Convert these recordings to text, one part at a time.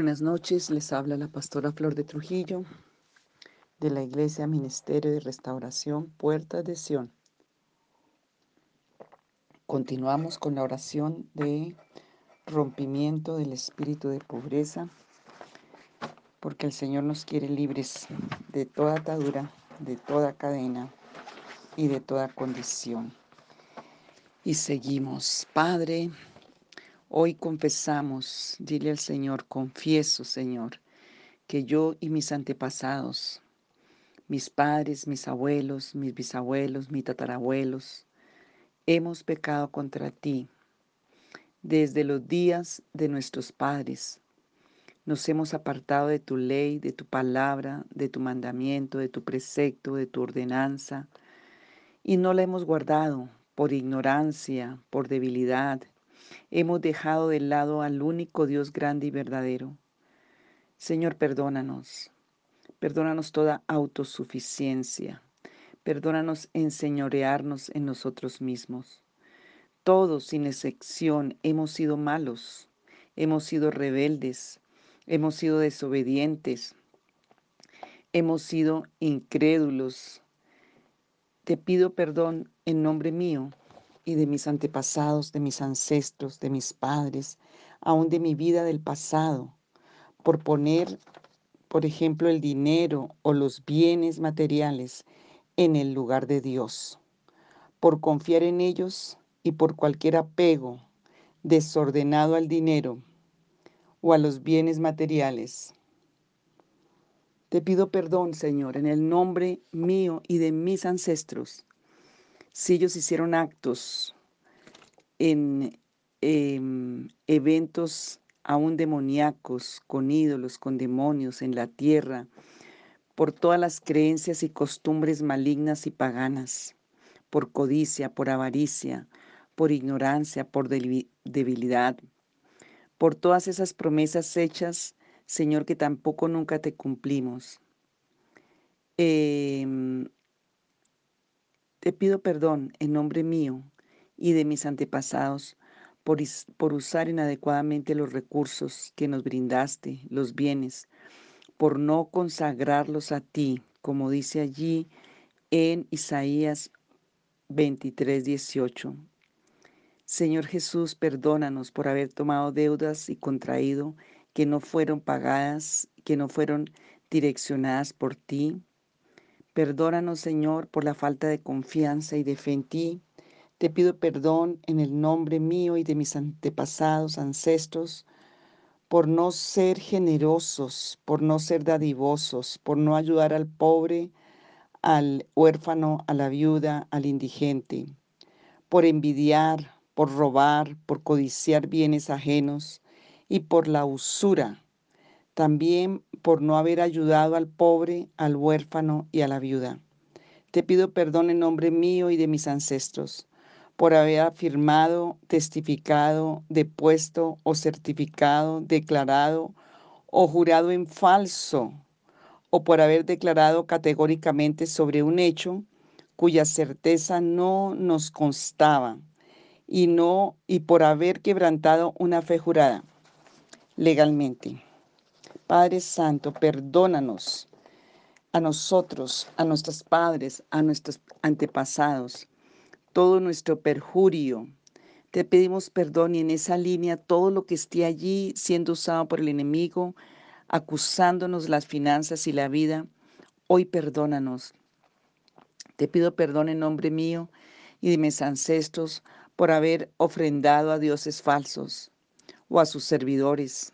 Buenas noches, les habla la pastora Flor de Trujillo de la Iglesia Ministerio de Restauración Puertas de Sion. Continuamos con la oración de rompimiento del espíritu de pobreza, porque el Señor nos quiere libres de toda atadura, de toda cadena y de toda condición. Y seguimos, Padre, Hoy confesamos, dile al Señor, confieso, Señor, que yo y mis antepasados, mis padres, mis abuelos, mis bisabuelos, mis tatarabuelos, hemos pecado contra ti desde los días de nuestros padres. Nos hemos apartado de tu ley, de tu palabra, de tu mandamiento, de tu precepto, de tu ordenanza, y no la hemos guardado por ignorancia, por debilidad, Hemos dejado de lado al único Dios grande y verdadero. Señor, perdónanos. Perdónanos toda autosuficiencia. Perdónanos enseñorearnos en nosotros mismos. Todos, sin excepción, hemos sido malos, hemos sido rebeldes, hemos sido desobedientes, hemos sido incrédulos. Te pido perdón en nombre mío y de mis antepasados, de mis ancestros, de mis padres, aún de mi vida del pasado, por poner, por ejemplo, el dinero o los bienes materiales en el lugar de Dios, por confiar en ellos y por cualquier apego desordenado al dinero o a los bienes materiales. Te pido perdón, Señor, en el nombre mío y de mis ancestros si ellos hicieron actos en em, eventos aún demoníacos, con ídolos, con demonios en la tierra, por todas las creencias y costumbres malignas y paganas, por codicia, por avaricia, por ignorancia, por debilidad, por todas esas promesas hechas, Señor, que tampoco nunca te cumplimos. Em, te pido perdón en nombre mío y de mis antepasados por, por, usar inadecuadamente los recursos que nos brindaste, los bienes, por no consagrarlos a ti, como dice allí en Isaías 23, 18. Señor Jesús, perdónanos por haber tomado deudas y contraído que no fueron pagadas, que no fueron direccionadas por ti, Perdónanos, Señor, por la falta de confianza y de fe en ti. Te pido perdón en el nombre mío y de mis antepasados, ancestros, por no ser generosos, por no ser dadivosos, por no ayudar al pobre, al huérfano, a la viuda, al indigente, por envidiar, por robar, por codiciar bienes ajenos y por la usura también por no haber ayudado al pobre, al huérfano y a la viuda. Te pido perdón en nombre mío y de mis ancestros por haber afirmado, testificado, depuesto o certificado, declarado o jurado en falso, o por haber declarado categóricamente sobre un hecho cuya certeza no nos constaba, y no y por haber quebrantado una fe jurada legalmente. Padre Santo, perdónanos a nosotros, a nuestros padres, a nuestros antepasados, todo nuestro perjurio. Te pedimos perdón y en esa línea todo lo que esté allí siendo usado por el enemigo, acusándonos las finanzas y la vida, hoy perdónanos. Te pido perdón en nombre mío y de mis ancestros por haber ofrendado a dioses falsos o a sus servidores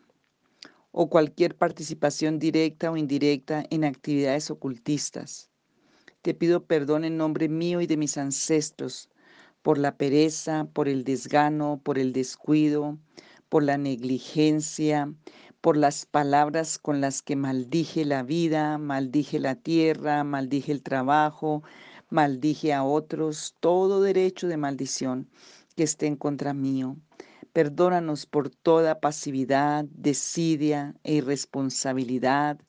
o cualquier participación directa o indirecta en actividades ocultistas. Te pido perdón en nombre mío y de mis ancestros por la pereza, por el desgano, por el descuido, por la negligencia, por las palabras con las que maldije la vida, maldije la tierra, maldije el trabajo, maldije a otros, todo derecho de maldición que esté en contra mío. Perdónanos por toda pasividad, desidia e irresponsabilidad.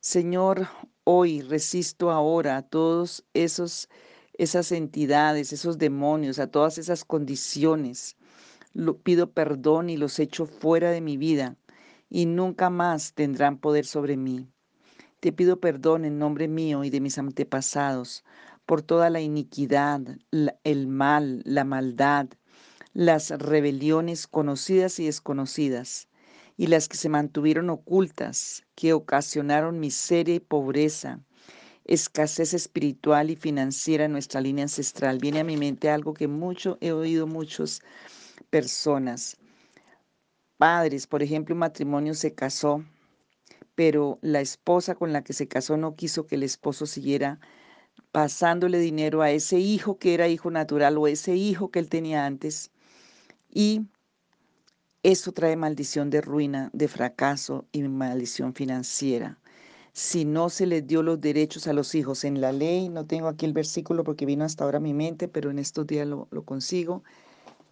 Señor, hoy resisto ahora a todos esos esas entidades, esos demonios, a todas esas condiciones. Lo, pido perdón y los echo fuera de mi vida y nunca más tendrán poder sobre mí. Te pido perdón en nombre mío y de mis antepasados por toda la iniquidad, el mal, la maldad, las rebeliones conocidas y desconocidas, y las que se mantuvieron ocultas, que ocasionaron miseria y pobreza, escasez espiritual y financiera en nuestra línea ancestral. Viene a mi mente algo que mucho he oído muchas personas. Padres, por ejemplo, un matrimonio se casó, pero la esposa con la que se casó no quiso que el esposo siguiera pasándole dinero a ese hijo que era hijo natural o ese hijo que él tenía antes. Y eso trae maldición de ruina, de fracaso y maldición financiera. Si no se les dio los derechos a los hijos en la ley, no tengo aquí el versículo porque vino hasta ahora a mi mente, pero en estos días lo, lo consigo,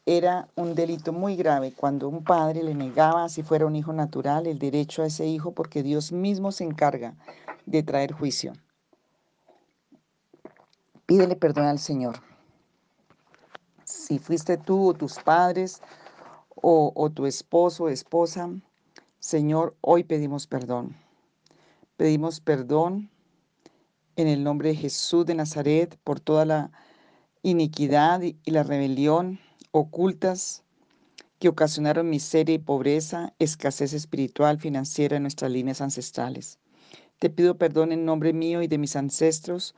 era un delito muy grave cuando un padre le negaba, si fuera un hijo natural, el derecho a ese hijo porque Dios mismo se encarga de traer juicio. Pídele perdón al Señor. Si fuiste tú o tus padres o, tu esposo o esposa, Señor, hoy pedimos perdón. Pedimos perdón en el nombre de Jesús de Nazaret por toda la iniquidad y la rebelión ocultas que ocasionaron miseria y pobreza, escasez espiritual, financiera en nuestras líneas ancestrales. Te pido perdón en nombre mío y de mis ancestros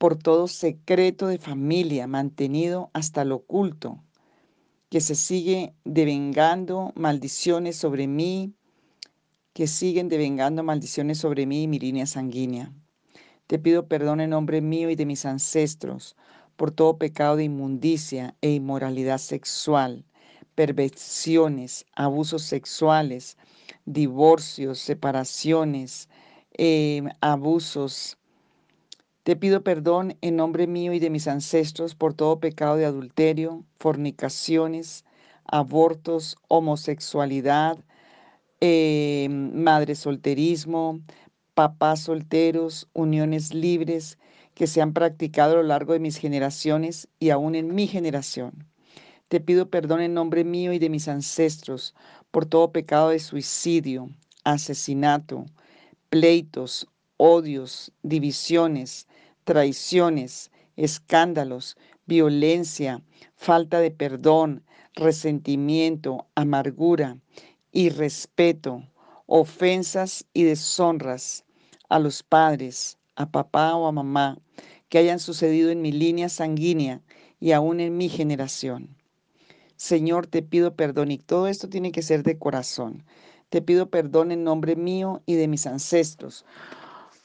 por todo secreto de familia mantenido hasta lo oculto, que se sigue devengando maldiciones sobre mí, que siguen devengando maldiciones sobre mí y mi línea sanguínea. Te pido perdón en nombre mío y de mis ancestros por todo pecado de inmundicia e inmoralidad sexual, perversiones, abusos sexuales, divorcios, separaciones, eh, abusos, te pido perdón en nombre mío y de mis ancestros por todo pecado de adulterio, fornicaciones, abortos, homosexualidad, eh, madre solterismo, papás solteros, uniones libres que se han practicado a lo largo de mis generaciones y aún en mi generación. Te pido perdón en nombre mío y de mis ancestros por todo pecado de suicidio, asesinato, pleitos, odios, divisiones, traiciones, escándalos, violencia, falta de perdón, resentimiento, amargura, irrespeto, ofensas y deshonras a los padres, a papá o a mamá, que hayan sucedido en mi línea sanguínea y aún en mi generación. Señor, te pido perdón y todo esto tiene que ser de corazón. Te pido perdón en nombre mío y de mis ancestros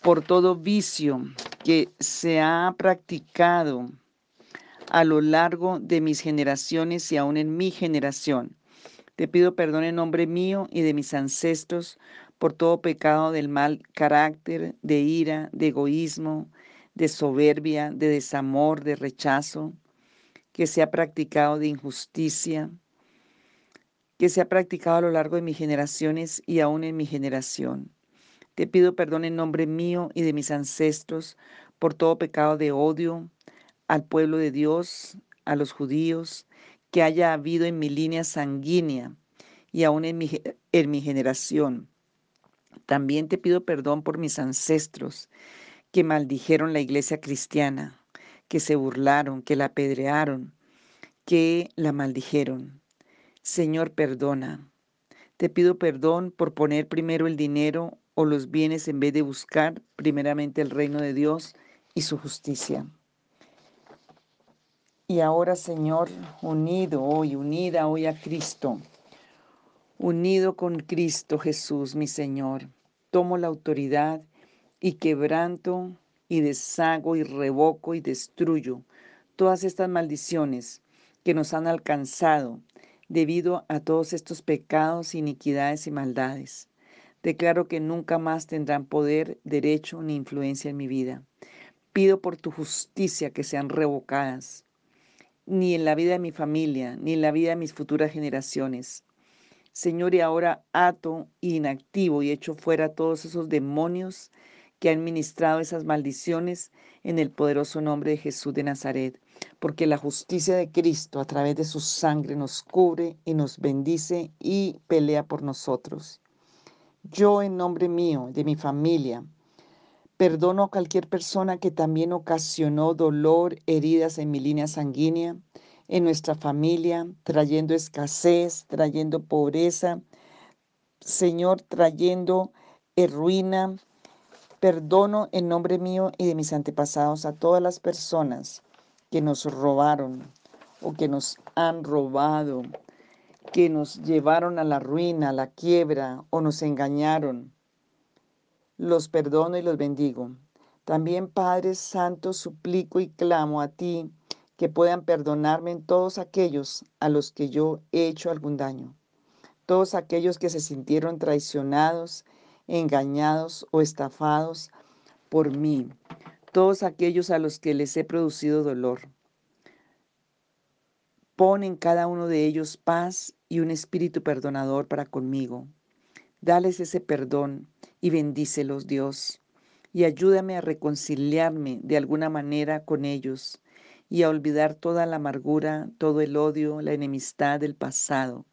por todo vicio que se ha practicado a lo largo de mis generaciones y aún en mi generación. Te pido perdón en nombre mío y de mis ancestros por todo pecado del mal carácter, de ira, de egoísmo, de soberbia, de desamor, de rechazo, que se ha practicado de injusticia, que se ha practicado a lo largo de mis generaciones y aún en mi generación. Te pido perdón en nombre mío y de mis ancestros por todo pecado de odio al pueblo de Dios, a los judíos, que haya habido en mi línea sanguínea y aún en mi, en mi generación. También te pido perdón por mis ancestros que maldijeron la iglesia cristiana, que se burlaron, que la apedrearon, que la maldijeron. Señor, perdona. Te pido perdón por poner primero el dinero o los bienes en vez de buscar primeramente el reino de Dios y su justicia. Y ahora, Señor, unido hoy, unida hoy a Cristo, unido con Cristo Jesús, mi Señor, tomo la autoridad y quebranto y deshago y revoco y destruyo todas estas maldiciones que nos han alcanzado debido a todos estos pecados, iniquidades y maldades. Declaro que nunca más tendrán poder, derecho ni influencia en mi vida. Pido por tu justicia que sean revocadas, ni en la vida de mi familia, ni en la vida de mis futuras generaciones. Señor, y ahora ato, inactivo y echo fuera todos esos demonios que han ministrado esas maldiciones en el poderoso nombre de Jesús de Nazaret, porque la justicia de Cristo a través de su sangre nos cubre y nos bendice y pelea por nosotros. Yo en nombre mío, de mi familia, perdono a cualquier persona que también ocasionó dolor, heridas en mi línea sanguínea, en nuestra familia, trayendo escasez, trayendo pobreza, Señor, trayendo ruina. Perdono en nombre mío y de mis antepasados a todas las personas que nos robaron o que nos han robado, que nos llevaron a la ruina, a la quiebra o nos engañaron. Los perdono y los bendigo. También, Padre Santo, suplico y clamo a ti que puedan perdonarme en todos aquellos a los que yo he hecho algún daño. Todos aquellos que se sintieron traicionados, engañados o estafados por mí. Todos aquellos a los que les he producido dolor. Pon en cada uno de ellos paz y un espíritu perdonador para conmigo. Dales ese perdón y bendícelos, Dios. Y ayúdame a reconciliarme de alguna manera con ellos y a olvidar toda la amargura, todo el odio, la enemistad del pasado.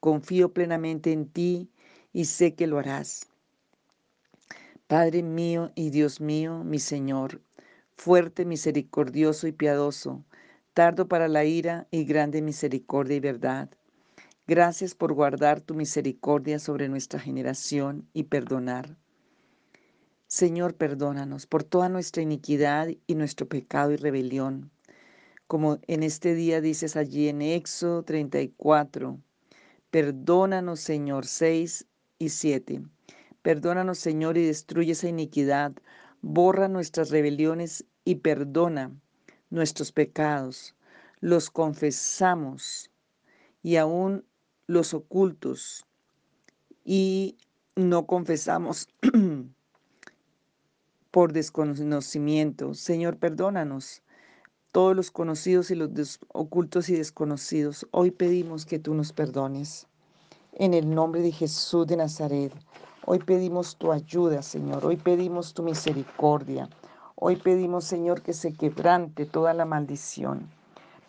Confío plenamente en ti y sé que lo harás. Padre mío y Dios mío, mi Señor, fuerte, misericordioso y piadoso, tardo para la ira y grande misericordia y verdad. Gracias por guardar tu misericordia sobre nuestra generación y perdonar. Señor, perdónanos por toda nuestra iniquidad y nuestro pecado y rebelión como en este día dices allí en Éxodo 34. Perdónanos, Señor, 6 y 7. Perdónanos, Señor, y destruye esa iniquidad. Borra nuestras rebeliones y perdona nuestros pecados. Los confesamos y aún los ocultos y no confesamos por desconocimiento. Señor, perdónanos todos los conocidos y los ocultos y desconocidos. Hoy pedimos que tú nos perdones. En el nombre de Jesús de Nazaret, hoy pedimos tu ayuda, Señor. Hoy pedimos tu misericordia. Hoy pedimos, Señor, que se quebrante toda la maldición.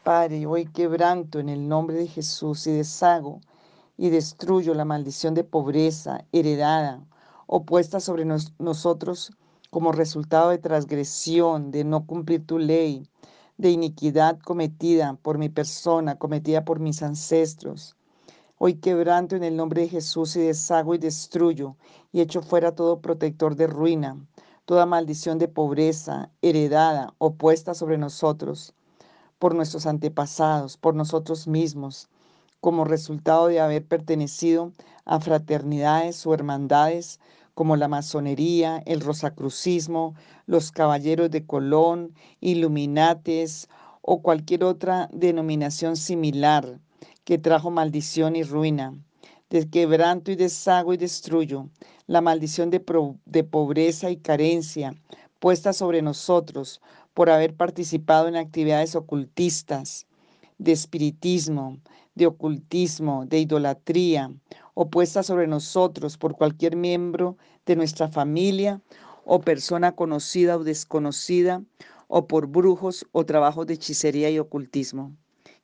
Padre, hoy quebranto en el nombre de Jesús y deshago y destruyo la maldición de pobreza heredada opuesta sobre nosotros como resultado de transgresión, de no cumplir tu ley, de iniquidad cometida por mi persona, cometida por mis ancestros. Hoy quebranto en el nombre de Jesús y deshago y destruyo y echo fuera todo protector de ruina, toda maldición de pobreza heredada o puesta sobre nosotros, por nuestros antepasados, por nosotros mismos, como resultado de haber pertenecido a fraternidades o hermandades como la masonería, el rosacrucismo, los caballeros de Colón, iluminates o cualquier otra denominación similar que trajo maldición y ruina. Quebranto y deshago y destruyo la maldición de pobreza y carencia puesta sobre nosotros por haber participado en actividades ocultistas, de espiritismo, de ocultismo, de idolatría, o puesta sobre nosotros por cualquier miembro de nuestra familia o persona conocida o desconocida, o por brujos o trabajos de hechicería y ocultismo.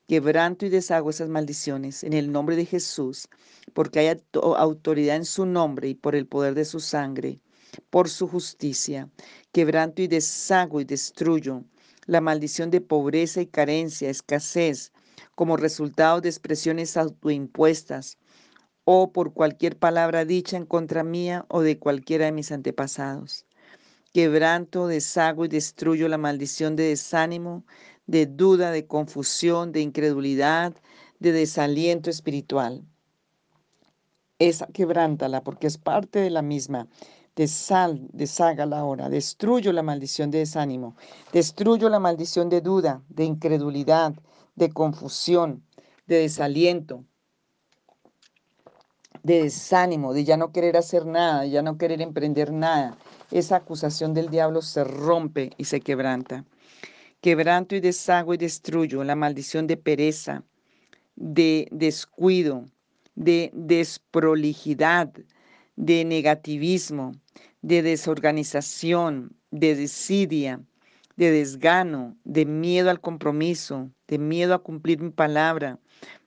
Quebranto y deshago esas maldiciones en el nombre de Jesús, porque hay autoridad en su nombre y por el poder de su sangre, por su justicia. Quebranto y deshago y destruyo la maldición de pobreza y carencia, escasez, como resultado de expresiones autoimpuestas o por cualquier palabra dicha en contra mía o de cualquiera de mis antepasados. Quebranto, deshago y destruyo la maldición de desánimo, de duda, de confusión, de incredulidad, de desaliento espiritual. Esa quebrántala porque es parte de la misma. Desal, deshágala ahora. Destruyo la maldición de desánimo. Destruyo la maldición de duda, de incredulidad, de confusión, de desaliento, de desánimo, de ya no querer hacer nada, ya no querer emprender nada. Esa acusación del diablo se rompe y se quebranta. Quebranto y deshago y destruyo la maldición de pereza, de descuido, de desprolijidad, de negativismo, de desorganización, de desidia, de desgano, de miedo al compromiso, de miedo a cumplir mi palabra,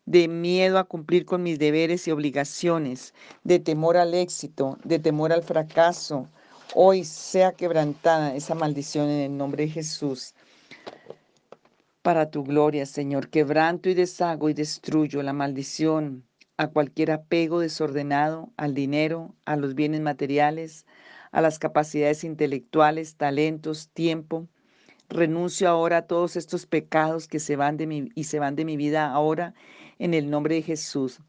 de miedo a cumplir con mis deberes y obligaciones, de temor al éxito, de temor al fracaso. Hoy sea quebrantada esa maldición en el nombre de Jesús. Para tu gloria, Señor, quebranto y deshago y destruyo la maldición a cualquier apego desordenado al dinero, a los bienes materiales, a las capacidades intelectuales, talentos, tiempo. Renuncio ahora a todos estos pecados que se van de mi y se van de mi vida ahora en el nombre de Jesús.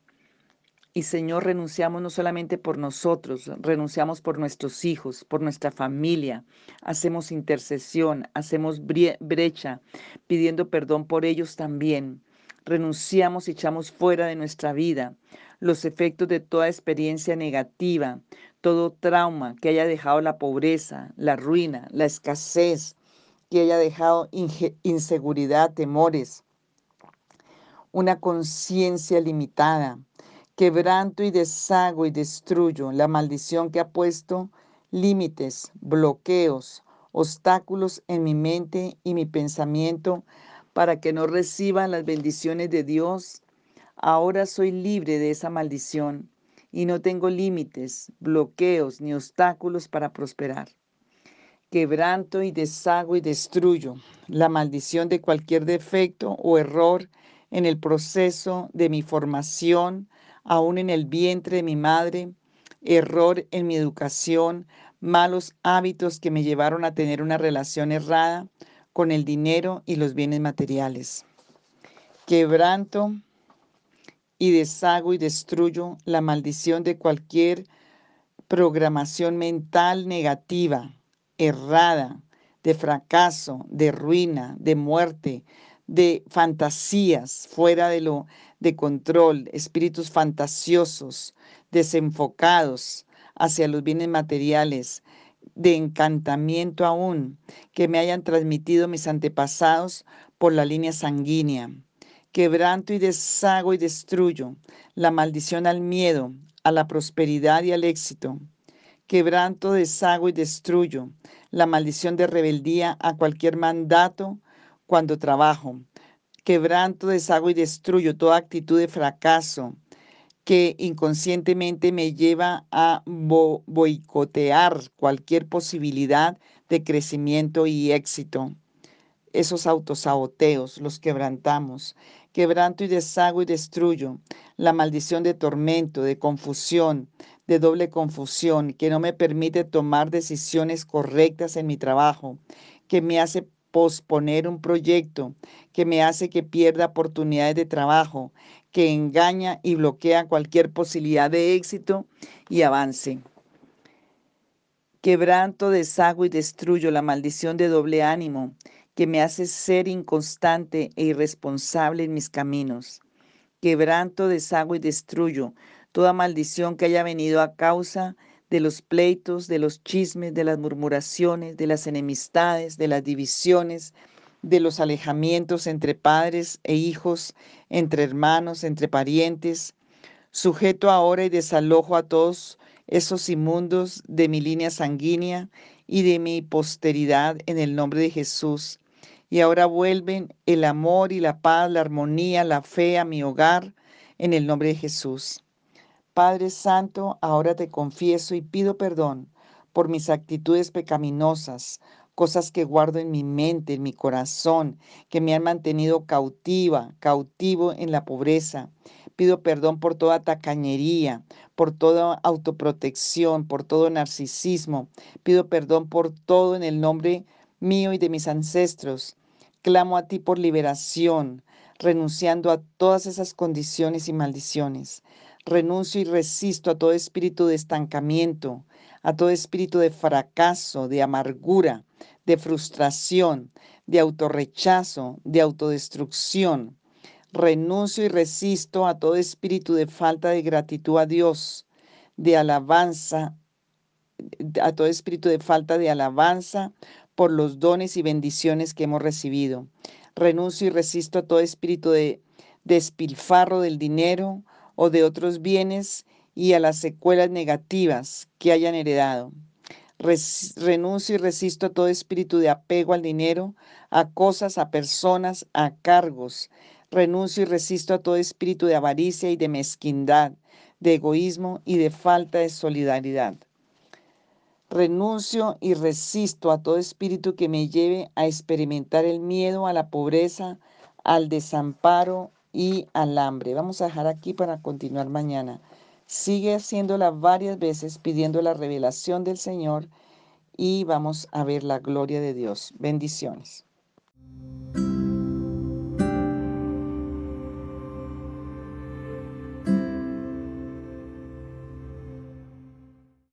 Y Señor, renunciamos no solamente por nosotros, renunciamos por nuestros hijos, por nuestra familia. Hacemos intercesión, hacemos brecha, pidiendo perdón por ellos también. Renunciamos y echamos fuera de nuestra vida los efectos de toda experiencia negativa, todo trauma que haya dejado la pobreza, la ruina, la escasez, que haya dejado inseguridad, temores, una conciencia limitada. Quebranto y deshago y destruyo la maldición que ha puesto límites, bloqueos, obstáculos en mi mente y mi pensamiento para que no reciban las bendiciones de Dios. Ahora soy libre de esa maldición y no tengo límites, bloqueos ni obstáculos para prosperar quebranto y deshago y destruyo la maldición de cualquier defecto o error en el proceso de mi formación, aún en el vientre de mi madre, error en mi educación, malos hábitos que me llevaron a tener una relación errada con el dinero y los bienes materiales. Quebranto y deshago y destruyo la maldición de cualquier programación mental negativa errada, de fracaso, de ruina, de muerte, de fantasías fuera de lo de control, espíritus fantasiosos, desenfocados hacia los bienes materiales, de encantamiento aún, que me hayan transmitido mis antepasados por la línea sanguínea. Quebranto y deshago y destruyo la maldición al miedo, a la prosperidad y al éxito quebranto, deshago y destruyo la maldición de rebeldía a cualquier mandato cuando trabajo. Quebranto, deshago y destruyo toda actitud de fracaso que inconscientemente me lleva a boicotear cualquier posibilidad de crecimiento y éxito. Esos autosaboteos los quebrantamos. Quebranto y deshago y destruyo la maldición de tormento, de confusión, de doble confusión, que no me permite tomar decisiones correctas en mi trabajo, que me hace posponer un proyecto, que me hace que pierda oportunidades de trabajo, que engaña y bloquea cualquier posibilidad de éxito y avance. Quebranto, deshago y destruyo la maldición de doble ánimo que me hace ser inconstante e irresponsable en mis caminos. Quebranto, deshago y destruyo toda maldición que haya venido a causa de los pleitos, de los chismes, de las murmuraciones, de las enemistades, de las divisiones, de los alejamientos entre padres e hijos, entre hermanos, entre parientes. Sujeto ahora y desalojo a todos esos inmundos de mi línea sanguínea y de mi posteridad en el nombre de Jesús. Y ahora vuelven el amor y la paz, la armonía, la fe a mi hogar en el nombre de Jesús. Padre Santo, ahora te confieso y pido perdón por mis actitudes pecaminosas, cosas que guardo en mi mente, en mi corazón, que me han mantenido cautiva, cautivo en la pobreza. Pido perdón por toda tacañería, por toda autoprotección, por todo narcisismo. Pido perdón por todo en el nombre mío y de mis ancestros. Clamo a ti por liberación, renunciando a todas esas condiciones y maldiciones. Renuncio y resisto a todo espíritu de estancamiento, a todo espíritu de fracaso, de amargura, de frustración, de autorrechazo, de autodestrucción. Renuncio y resisto a todo espíritu de falta de gratitud a Dios, de alabanza, a todo espíritu de falta de alabanza por los dones y bendiciones que hemos recibido. Renuncio y resisto a todo espíritu de despilfarro del dinero, o de otros bienes y a las secuelas negativas que hayan heredado. renuncio y resisto a todo espíritu de apego al dinero, a cosas, a personas, a cargos. Renuncio y resisto a todo espíritu de avaricia y de mezquindad, de egoísmo y de falta de solidaridad. Renuncio y resisto a todo espíritu que me lleve a experimentar el miedo a la pobreza, al desamparo y al hambre. Vamos a dejar aquí para continuar mañana. Sigue haciéndola varias veces pidiendo la revelación del Señor y vamos a ver la gloria de Dios. Bendiciones.